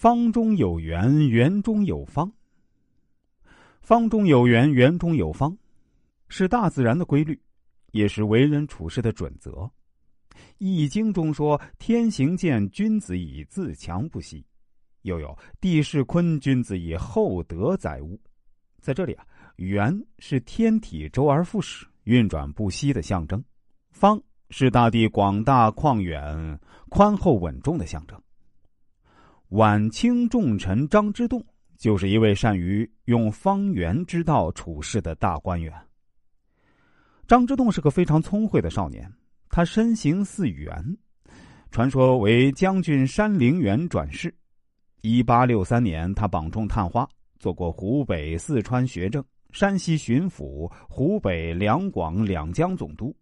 方中有圆，圆中有方。方中有圆，圆中有方，是大自然的规律，也是为人处事的准则。《易经》中说：“天行健，君子以自强不息。”又有“地势坤，君子以厚德载物。”在这里啊，圆是天体周而复始、运转不息的象征，方是大地广大旷远、宽厚稳重的象征。晚清重臣张之洞就是一位善于用方圆之道处事的大官员。张之洞是个非常聪慧的少年，他身形似圆，传说为将军山陵园转世。一八六三年，他榜中探花，做过湖北、四川学政、山西巡抚、湖北、两广两江总督，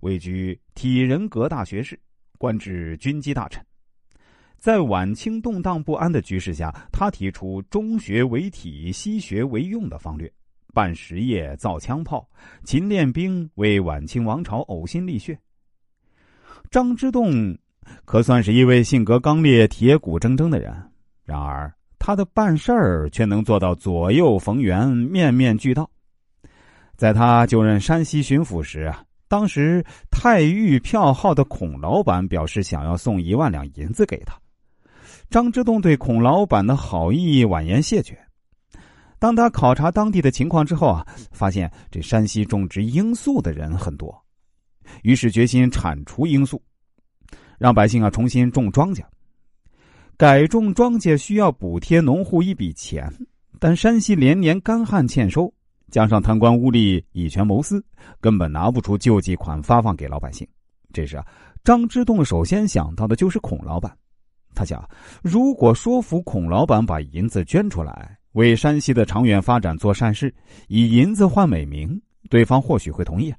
位居体仁阁大学士，官至军机大臣。在晚清动荡不安的局势下，他提出中学为体、西学为用的方略，办实业、造枪炮、勤练兵，为晚清王朝呕心沥血。张之洞可算是一位性格刚烈、铁骨铮铮的人。然而，他的办事儿却能做到左右逢源、面面俱到。在他就任山西巡抚时啊，当时太玉票号的孔老板表示想要送一万两银子给他。张之洞对孔老板的好意婉言谢绝。当他考察当地的情况之后啊，发现这山西种植罂粟的人很多，于是决心铲除罂粟，让百姓啊重新种庄稼。改种庄稼需要补贴农户一笔钱，但山西连年干旱欠收，加上贪官污吏以权谋私，根本拿不出救济款发放给老百姓。这时啊，张之洞首先想到的就是孔老板。他想，如果说服孔老板把银子捐出来，为山西的长远发展做善事，以银子换美名，对方或许会同意。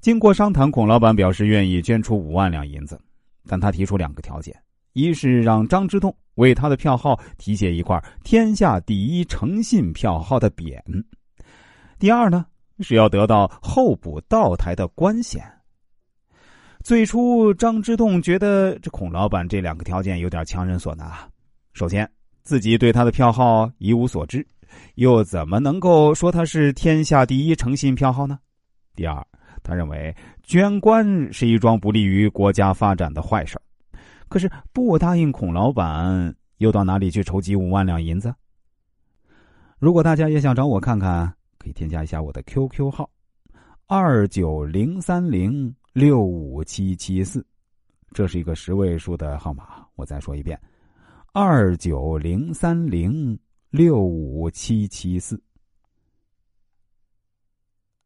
经过商谈，孔老板表示愿意捐出五万两银子，但他提出两个条件。一是让张之洞为他的票号题写一块“天下第一诚信票号”的匾，第二呢是要得到候补道台的官衔。最初，张之洞觉得这孔老板这两个条件有点强人所难。首先，自己对他的票号一无所知，又怎么能够说他是天下第一诚信票号呢？第二，他认为捐官是一桩不利于国家发展的坏事可是不答应孔老板，又到哪里去筹集五万两银子？如果大家也想找我看看，可以添加一下我的 QQ 号：二九零三零六五七七四，这是一个十位数的号码。我再说一遍：二九零三零六五七七四。